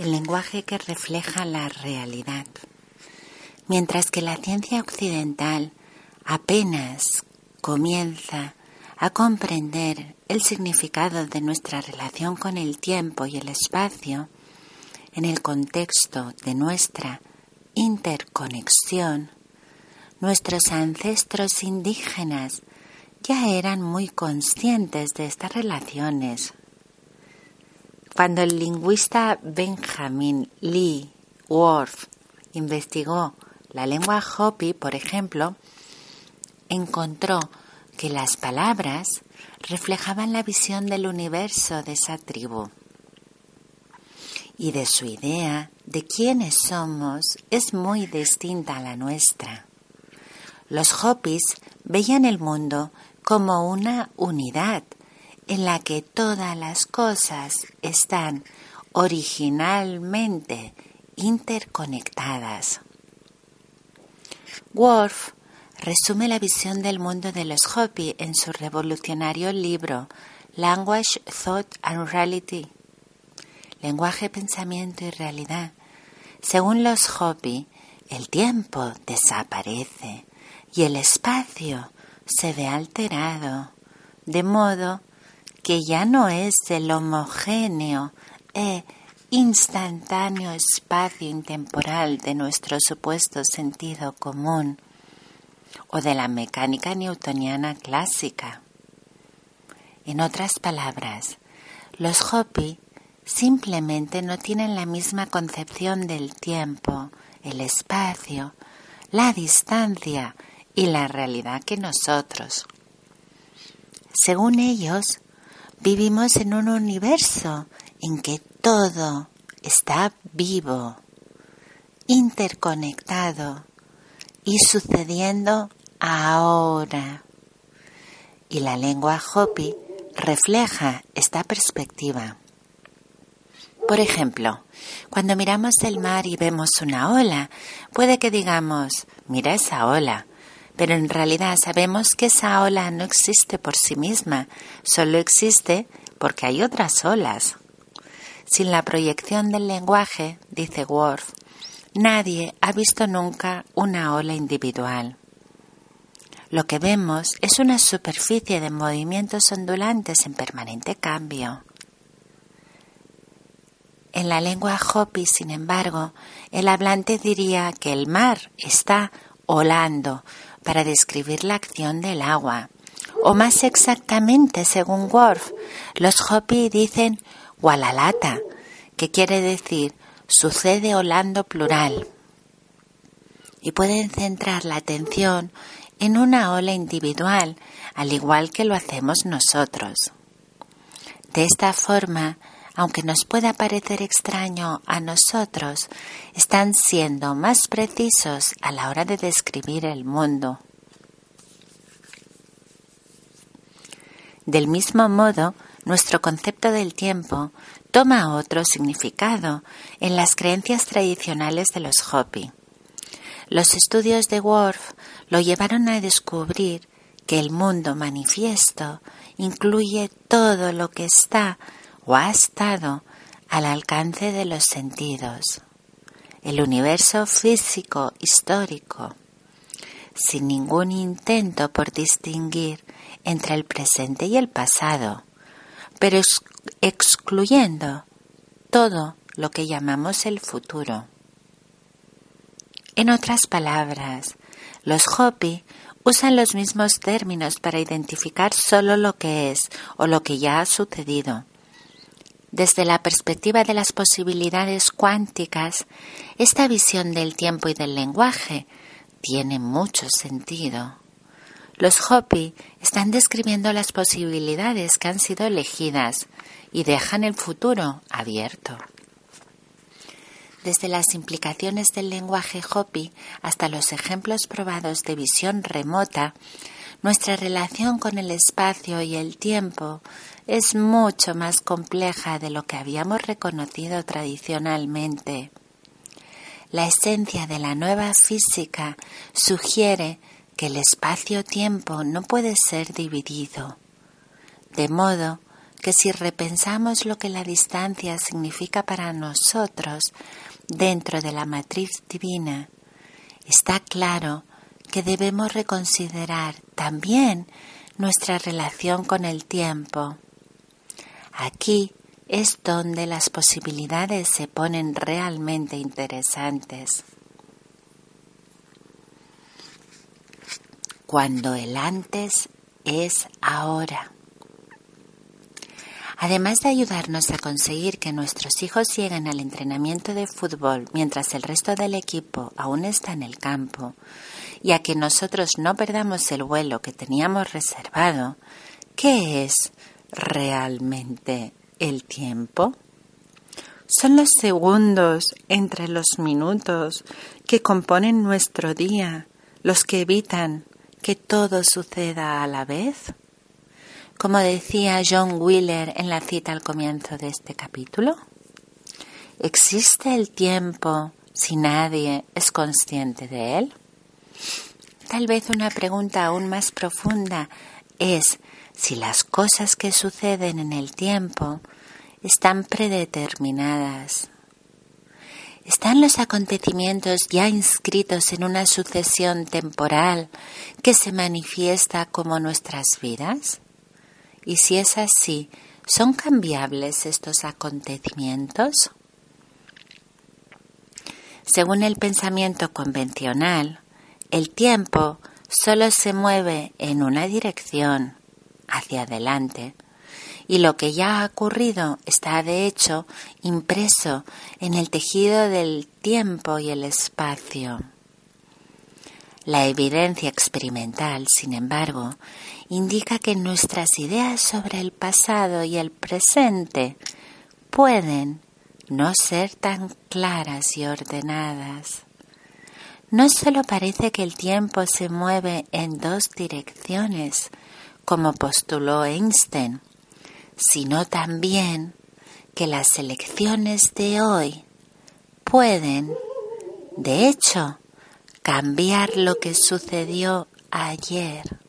El lenguaje que refleja la realidad. Mientras que la ciencia occidental apenas comienza a comprender el significado de nuestra relación con el tiempo y el espacio en el contexto de nuestra interconexión, nuestros ancestros indígenas ya eran muy conscientes de estas relaciones cuando el lingüista Benjamin Lee Worf investigó la lengua Hopi, por ejemplo, encontró que las palabras reflejaban la visión del universo de esa tribu y de su idea de quiénes somos es muy distinta a la nuestra. Los Hopis veían el mundo como una unidad en la que todas las cosas están originalmente interconectadas. Worf resume la visión del mundo de los Hopi en su revolucionario libro Language, Thought and Reality. Lenguaje, pensamiento y realidad. Según los Hopi, el tiempo desaparece y el espacio se ve alterado, de modo que ya no es el homogéneo e instantáneo espacio intemporal de nuestro supuesto sentido común o de la mecánica newtoniana clásica. En otras palabras, los Hopi simplemente no tienen la misma concepción del tiempo, el espacio, la distancia y la realidad que nosotros. Según ellos, Vivimos en un universo en que todo está vivo, interconectado y sucediendo ahora. Y la lengua Hopi refleja esta perspectiva. Por ejemplo, cuando miramos el mar y vemos una ola, puede que digamos, mira esa ola, pero en realidad sabemos que esa ola no existe por sí misma, solo existe porque hay otras olas. Sin la proyección del lenguaje, dice Worf, nadie ha visto nunca una ola individual. Lo que vemos es una superficie de movimientos ondulantes en permanente cambio. En la lengua Hopi, sin embargo, el hablante diría que el mar está olando, para describir la acción del agua. O más exactamente, según Worf, los Hopi dicen Walalata, que quiere decir sucede olando plural. Y pueden centrar la atención en una ola individual, al igual que lo hacemos nosotros. De esta forma, aunque nos pueda parecer extraño a nosotros, están siendo más precisos a la hora de describir el mundo. Del mismo modo, nuestro concepto del tiempo toma otro significado en las creencias tradicionales de los Hopi. Los estudios de Worf lo llevaron a descubrir que el mundo manifiesto incluye todo lo que está o ha estado al alcance de los sentidos. El universo físico histórico, sin ningún intento por distinguir entre el presente y el pasado, pero excluyendo todo lo que llamamos el futuro. En otras palabras, los Hopi usan los mismos términos para identificar solo lo que es o lo que ya ha sucedido, desde la perspectiva de las posibilidades cuánticas, esta visión del tiempo y del lenguaje tiene mucho sentido. Los Hopi están describiendo las posibilidades que han sido elegidas y dejan el futuro abierto. desde las implicaciones del lenguaje Hopi hasta los ejemplos probados de visión remota, nuestra relación con el espacio y el tiempo es mucho más compleja de lo que habíamos reconocido tradicionalmente. La esencia de la nueva física sugiere que el espacio-tiempo no puede ser dividido, de modo que si repensamos lo que la distancia significa para nosotros dentro de la matriz divina, está claro que debemos reconsiderar también nuestra relación con el tiempo. Aquí es donde las posibilidades se ponen realmente interesantes. Cuando el antes es ahora. Además de ayudarnos a conseguir que nuestros hijos lleguen al entrenamiento de fútbol mientras el resto del equipo aún está en el campo, y a que nosotros no perdamos el vuelo que teníamos reservado, ¿qué es realmente el tiempo? Son los segundos entre los minutos que componen nuestro día los que evitan que todo suceda a la vez. Como decía John Wheeler en la cita al comienzo de este capítulo, ¿existe el tiempo si nadie es consciente de él? Tal vez una pregunta aún más profunda es si las cosas que suceden en el tiempo están predeterminadas. ¿Están los acontecimientos ya inscritos en una sucesión temporal que se manifiesta como nuestras vidas? Y si es así, ¿son cambiables estos acontecimientos? Según el pensamiento convencional, el tiempo solo se mueve en una dirección, hacia adelante, y lo que ya ha ocurrido está de hecho impreso en el tejido del tiempo y el espacio. La evidencia experimental, sin embargo, indica que nuestras ideas sobre el pasado y el presente pueden no ser tan claras y ordenadas. No solo parece que el tiempo se mueve en dos direcciones, como postuló Einstein, sino también que las elecciones de hoy pueden, de hecho, cambiar lo que sucedió ayer.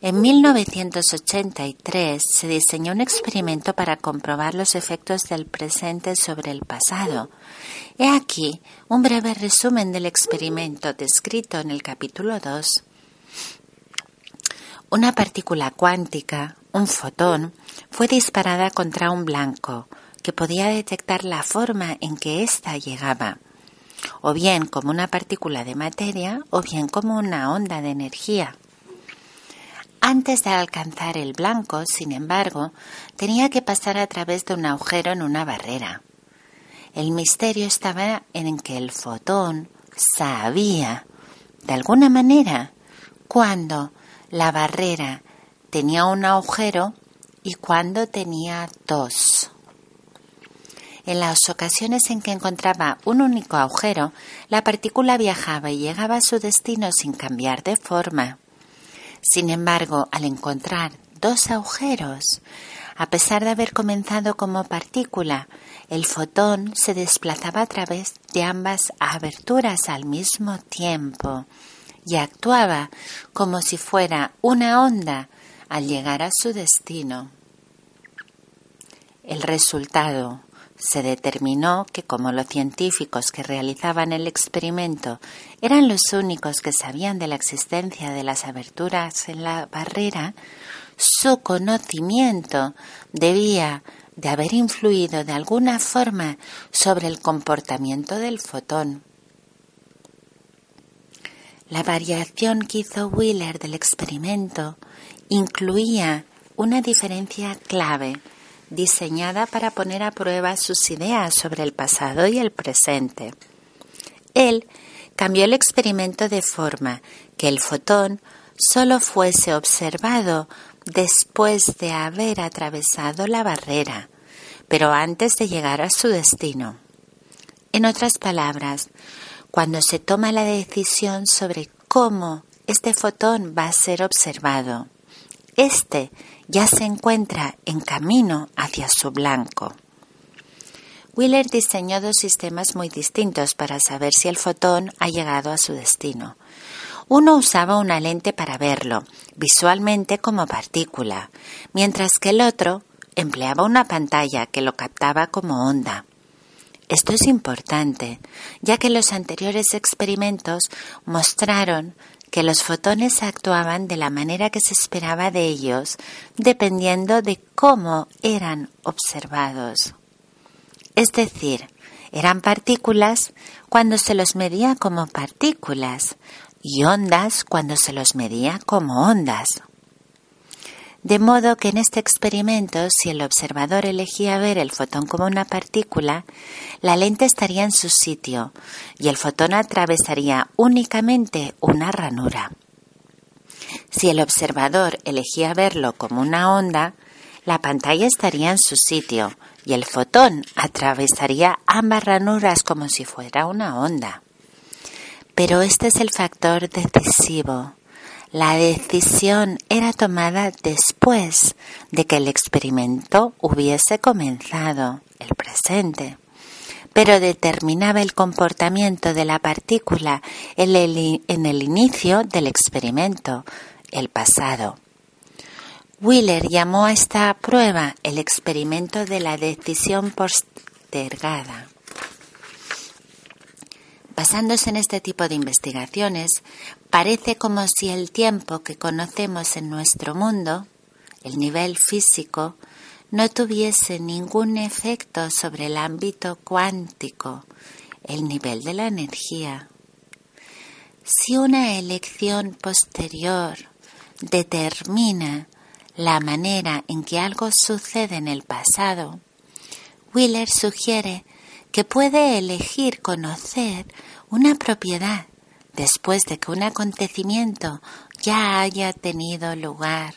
En 1983 se diseñó un experimento para comprobar los efectos del presente sobre el pasado. He aquí un breve resumen del experimento descrito en el capítulo 2. Una partícula cuántica, un fotón, fue disparada contra un blanco que podía detectar la forma en que ésta llegaba, o bien como una partícula de materia o bien como una onda de energía. Antes de alcanzar el blanco, sin embargo, tenía que pasar a través de un agujero en una barrera. El misterio estaba en que el fotón sabía, de alguna manera, cuándo la barrera tenía un agujero y cuándo tenía dos. En las ocasiones en que encontraba un único agujero, la partícula viajaba y llegaba a su destino sin cambiar de forma. Sin embargo, al encontrar dos agujeros, a pesar de haber comenzado como partícula, el fotón se desplazaba a través de ambas aberturas al mismo tiempo y actuaba como si fuera una onda al llegar a su destino. El resultado se determinó que como los científicos que realizaban el experimento eran los únicos que sabían de la existencia de las aberturas en la barrera, su conocimiento debía de haber influido de alguna forma sobre el comportamiento del fotón. La variación que hizo Wheeler del experimento incluía una diferencia clave diseñada para poner a prueba sus ideas sobre el pasado y el presente. Él cambió el experimento de forma que el fotón solo fuese observado después de haber atravesado la barrera, pero antes de llegar a su destino. En otras palabras, cuando se toma la decisión sobre cómo este fotón va a ser observado, este ya se encuentra en camino hacia su blanco. Wheeler diseñó dos sistemas muy distintos para saber si el fotón ha llegado a su destino. Uno usaba una lente para verlo visualmente como partícula, mientras que el otro empleaba una pantalla que lo captaba como onda. Esto es importante, ya que los anteriores experimentos mostraron que los fotones actuaban de la manera que se esperaba de ellos, dependiendo de cómo eran observados. Es decir, eran partículas cuando se los medía como partículas, y ondas cuando se los medía como ondas. De modo que en este experimento, si el observador elegía ver el fotón como una partícula, la lente estaría en su sitio y el fotón atravesaría únicamente una ranura. Si el observador elegía verlo como una onda, la pantalla estaría en su sitio y el fotón atravesaría ambas ranuras como si fuera una onda. Pero este es el factor decisivo. La decisión era tomada después de que el experimento hubiese comenzado, el presente, pero determinaba el comportamiento de la partícula en el, inicio del experimento, el pasado. Wheeler llamó a esta prueba el experimento de la decisión postergada. Basándose en este tipo de investigaciones, parece como si el tiempo que conocemos en nuestro mundo, el nivel físico, no tuviese ningún efecto sobre el ámbito cuántico, el nivel de la energía. Si una elección posterior determina la manera en que algo sucede en el pasado, Wheeler sugiere que puede elegir conocer una propiedad después de que un acontecimiento ya haya tenido lugar.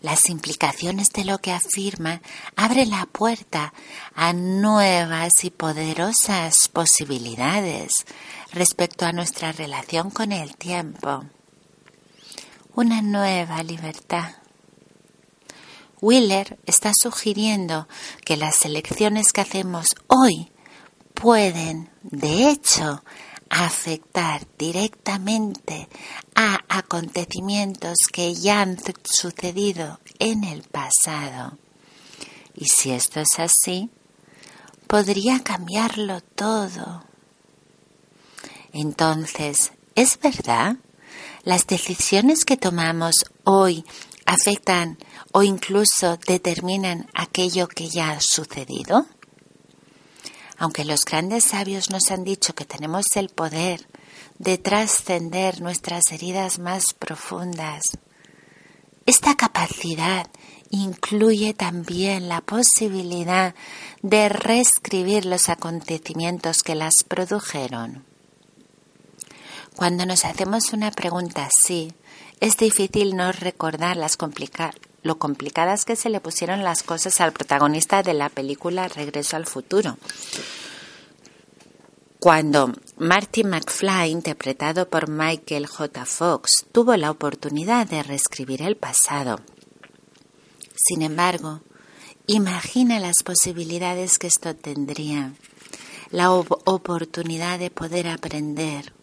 Las implicaciones de lo que afirma abren la puerta a nuevas y poderosas posibilidades respecto a nuestra relación con el tiempo. Una nueva libertad. Wheeler está sugiriendo que las elecciones que hacemos hoy pueden, de hecho, afectar directamente a acontecimientos que ya han sucedido en el pasado. Y si esto es así, podría cambiarlo todo. Entonces, ¿es verdad? ¿Las decisiones que tomamos hoy afectan o incluso determinan aquello que ya ha sucedido? Aunque los grandes sabios nos han dicho que tenemos el poder de trascender nuestras heridas más profundas, esta capacidad incluye también la posibilidad de reescribir los acontecimientos que las produjeron. Cuando nos hacemos una pregunta así, es difícil no recordar las lo complicadas que se le pusieron las cosas al protagonista de la película Regreso al futuro. Cuando Marty McFly, interpretado por Michael J. Fox, tuvo la oportunidad de reescribir el pasado. Sin embargo, imagina las posibilidades que esto tendría, la oportunidad de poder aprender,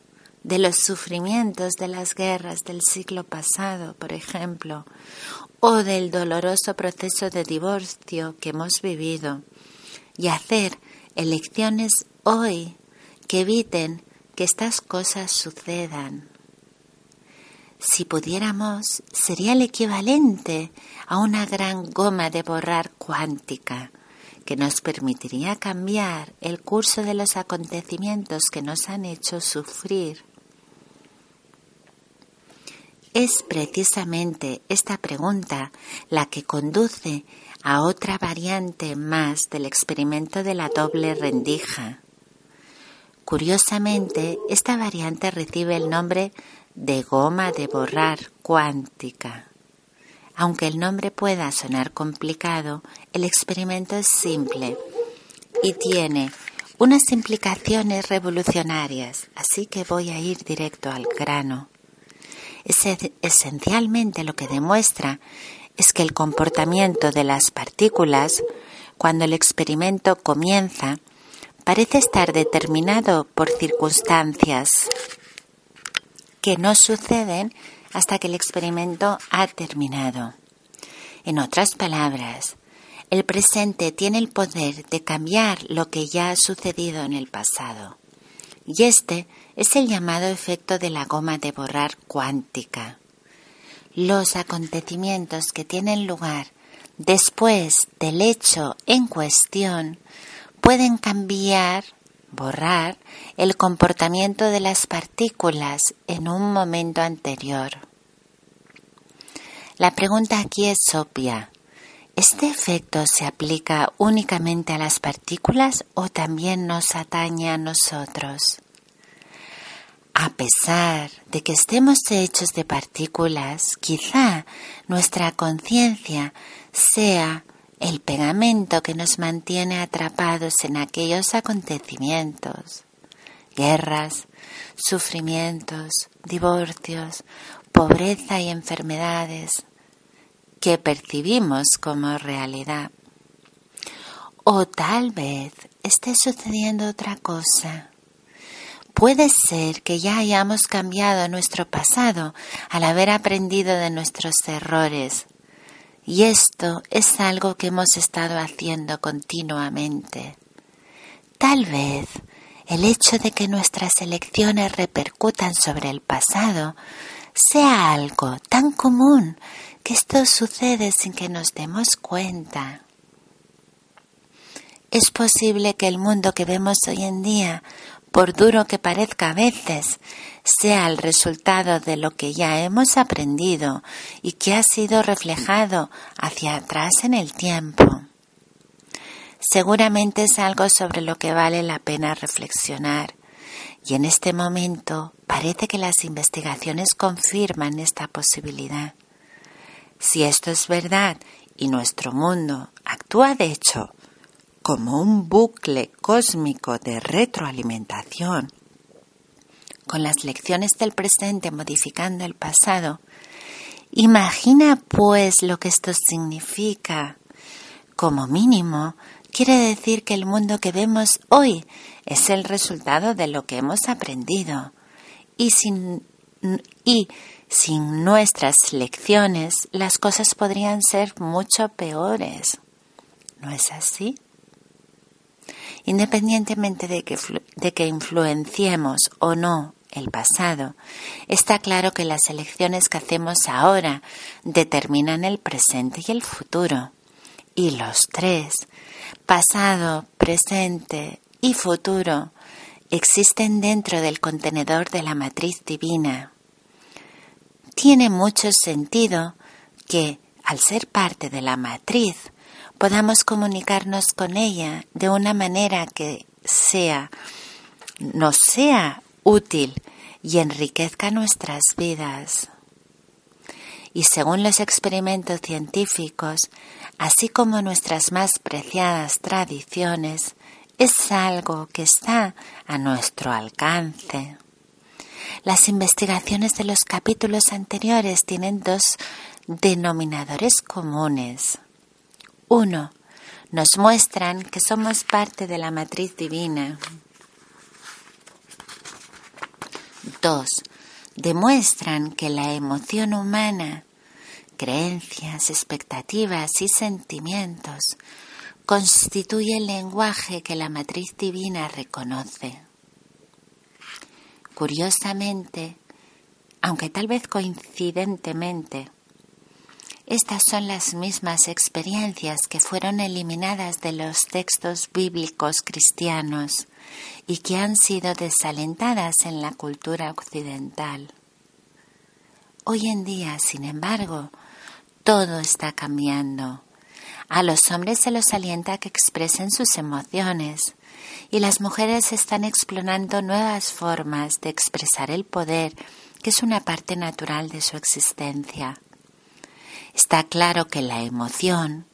de los sufrimientos de las guerras del siglo pasado, por ejemplo, o del doloroso proceso de divorcio que hemos vivido, y hacer elecciones hoy que eviten que estas cosas sucedan. Si pudiéramos, sería el equivalente a una gran goma de borrar cuántica que nos permitiría cambiar el curso de los acontecimientos que nos han hecho sufrir es precisamente esta pregunta la que conduce a otra variante más del experimento de la doble rendija. Curiosamente, esta variante recibe el nombre de goma de borrar cuántica. Aunque el nombre pueda sonar complicado, el experimento es simple y tiene unas implicaciones revolucionarias, así que voy a ir directo al grano. Esencialmente lo que demuestra es que el comportamiento de las partículas, cuando el experimento comienza, parece estar determinado por circunstancias que no suceden hasta que el experimento ha terminado. En otras palabras, el presente tiene el poder de cambiar lo que ya ha sucedido en el pasado. Y este es el llamado efecto de la goma de borrar cuántica. Los acontecimientos que tienen lugar después del hecho en cuestión pueden cambiar, borrar el comportamiento de las partículas en un momento anterior. La pregunta aquí es obvia. ¿Este efecto se aplica únicamente a las partículas o también nos atañe a nosotros? A pesar de que estemos hechos de partículas, quizá nuestra conciencia sea el pegamento que nos mantiene atrapados en aquellos acontecimientos, guerras, sufrimientos, divorcios, pobreza y enfermedades que percibimos como realidad. O tal vez esté sucediendo otra cosa Puede ser que ya hayamos cambiado nuestro pasado al haber aprendido de nuestros errores. Y esto es algo que hemos estado haciendo continuamente. Tal vez el hecho de que nuestras elecciones repercutan sobre el pasado sea algo tan común que esto sucede sin que nos demos cuenta. Es posible que el mundo que vemos hoy en día por duro que parezca a veces, sea el resultado de lo que ya hemos aprendido y que ha sido reflejado hacia atrás en el tiempo. Seguramente es algo sobre lo que vale la pena reflexionar y en este momento parece que las investigaciones confirman esta posibilidad. Si esto es verdad y nuestro mundo actúa de hecho como un bucle cósmico de retroalimentación, con las lecciones del presente modificando el pasado, imagina pues lo que esto significa. Como mínimo, quiere decir que el mundo que vemos hoy es el resultado de lo que hemos aprendido. Y sin, y sin nuestras lecciones, las cosas podrían ser mucho peores. ¿No es así? Independientemente de que, de que influenciemos o no el pasado, está claro que las elecciones que hacemos ahora determinan el presente y el futuro. Y los tres, pasado, presente y futuro, existen dentro del contenedor de la matriz divina. Tiene mucho sentido que, al ser parte de la matriz, podamos comunicarnos con ella de una manera que sea, nos sea útil y enriquezca nuestras vidas. Y según los experimentos científicos, así como nuestras más preciadas tradiciones, es algo que está a nuestro alcance. Las investigaciones de los capítulos anteriores tienen dos denominadores comunes. Uno, nos muestran que somos parte de la matriz divina. Dos, demuestran que la emoción humana, creencias, expectativas y sentimientos constituye el lenguaje que la matriz divina reconoce. Curiosamente, aunque tal vez coincidentemente, estas son las mismas experiencias que fueron eliminadas de los textos bíblicos cristianos y que han sido desalentadas en la cultura occidental. Hoy en día, sin embargo, todo está cambiando. A los hombres se los alienta que expresen sus emociones y las mujeres están explorando nuevas formas de expresar el poder que es una parte natural de su existencia Está claro que la emoción,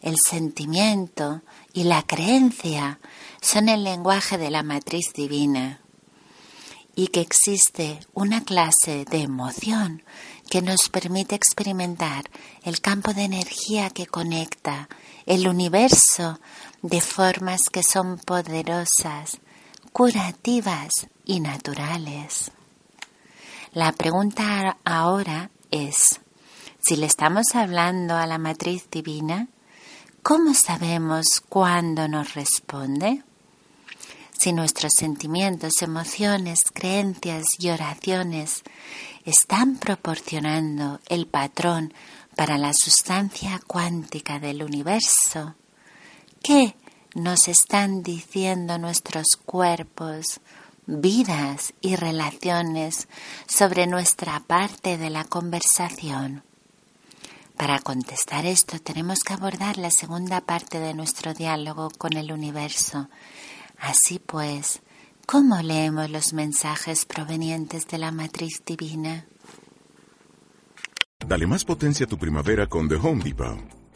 el sentimiento y la creencia son el lenguaje de la matriz divina y que existe una clase de emoción que nos permite experimentar el campo de energía que conecta el universo de formas que son poderosas, curativas y naturales. La pregunta ahora es, si le estamos hablando a la matriz divina, ¿cómo sabemos cuándo nos responde? Si nuestros sentimientos, emociones, creencias y oraciones están proporcionando el patrón para la sustancia cuántica del universo, ¿qué nos están diciendo nuestros cuerpos, vidas y relaciones sobre nuestra parte de la conversación? Para contestar esto tenemos que abordar la segunda parte de nuestro diálogo con el universo. Así pues, ¿cómo leemos los mensajes provenientes de la matriz divina? Dale más potencia a tu primavera con The Home Depot.